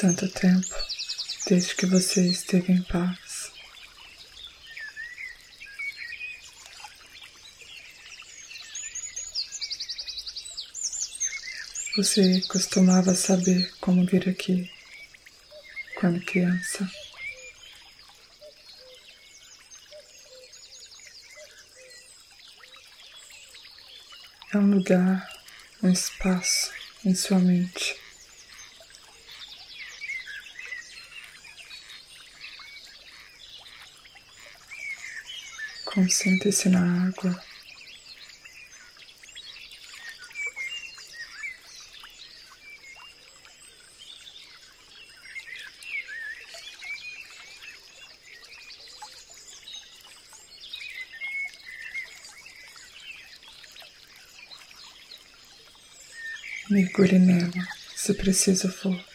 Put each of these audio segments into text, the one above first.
tanto tempo desde que você esteve em paz. Você costumava saber como vir aqui quando criança. É um lugar, um espaço em sua mente. Concentre-se na água. Mergulhe nela, se preciso for.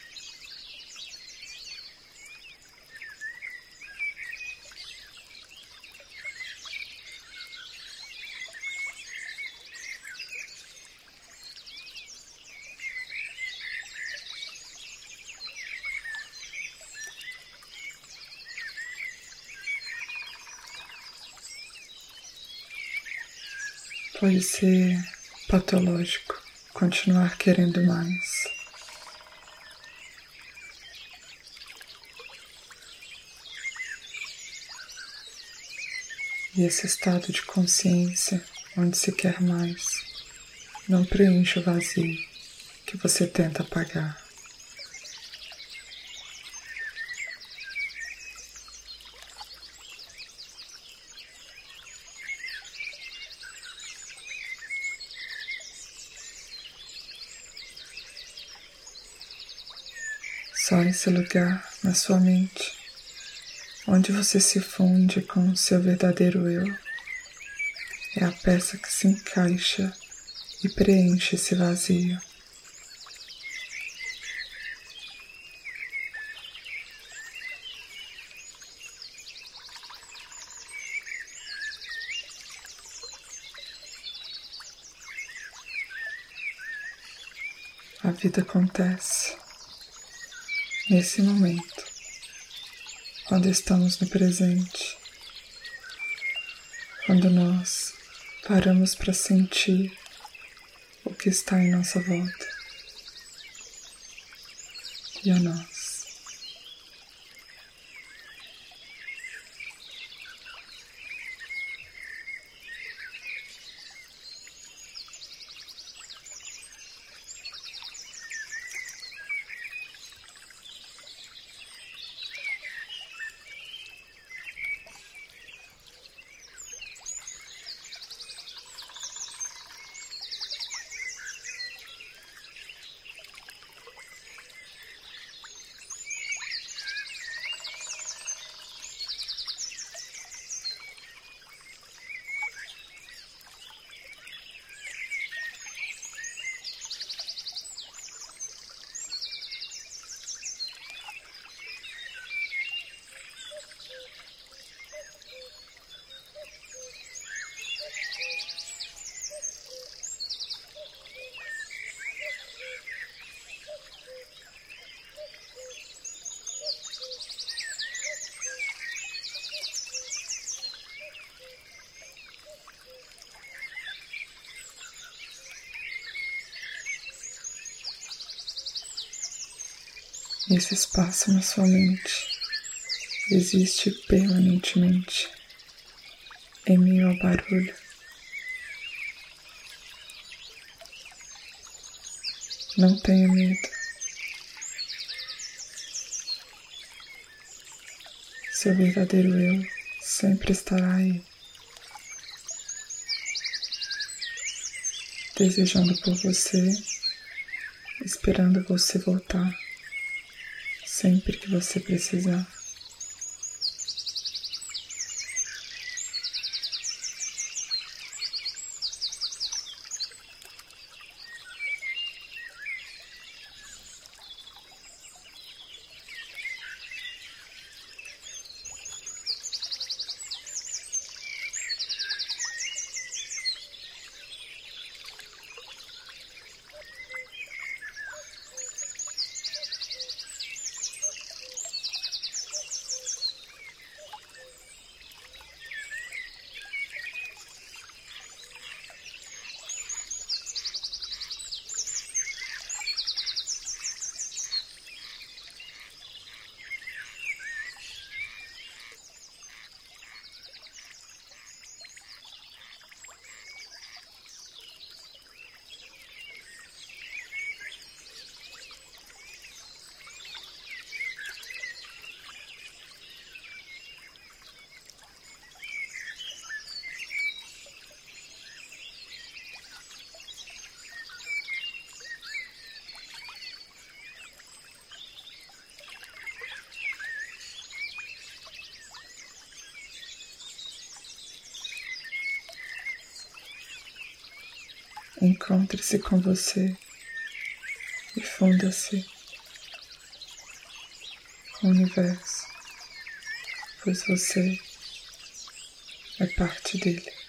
Pode ser patológico continuar querendo mais. E esse estado de consciência, onde se quer mais, não preenche o vazio que você tenta apagar. Só esse lugar na sua mente, onde você se funde com o seu verdadeiro eu, é a peça que se encaixa e preenche esse vazio. A vida acontece nesse momento, quando estamos no presente, quando nós paramos para sentir o que está em nossa volta e a nós. Esse espaço na sua mente existe permanentemente em meio ao barulho. Não tenha medo. Seu verdadeiro eu sempre estará aí, desejando por você, esperando você voltar sempre que você precisar. Encontre-se com você e funda-se com o universo, pois você é parte dele.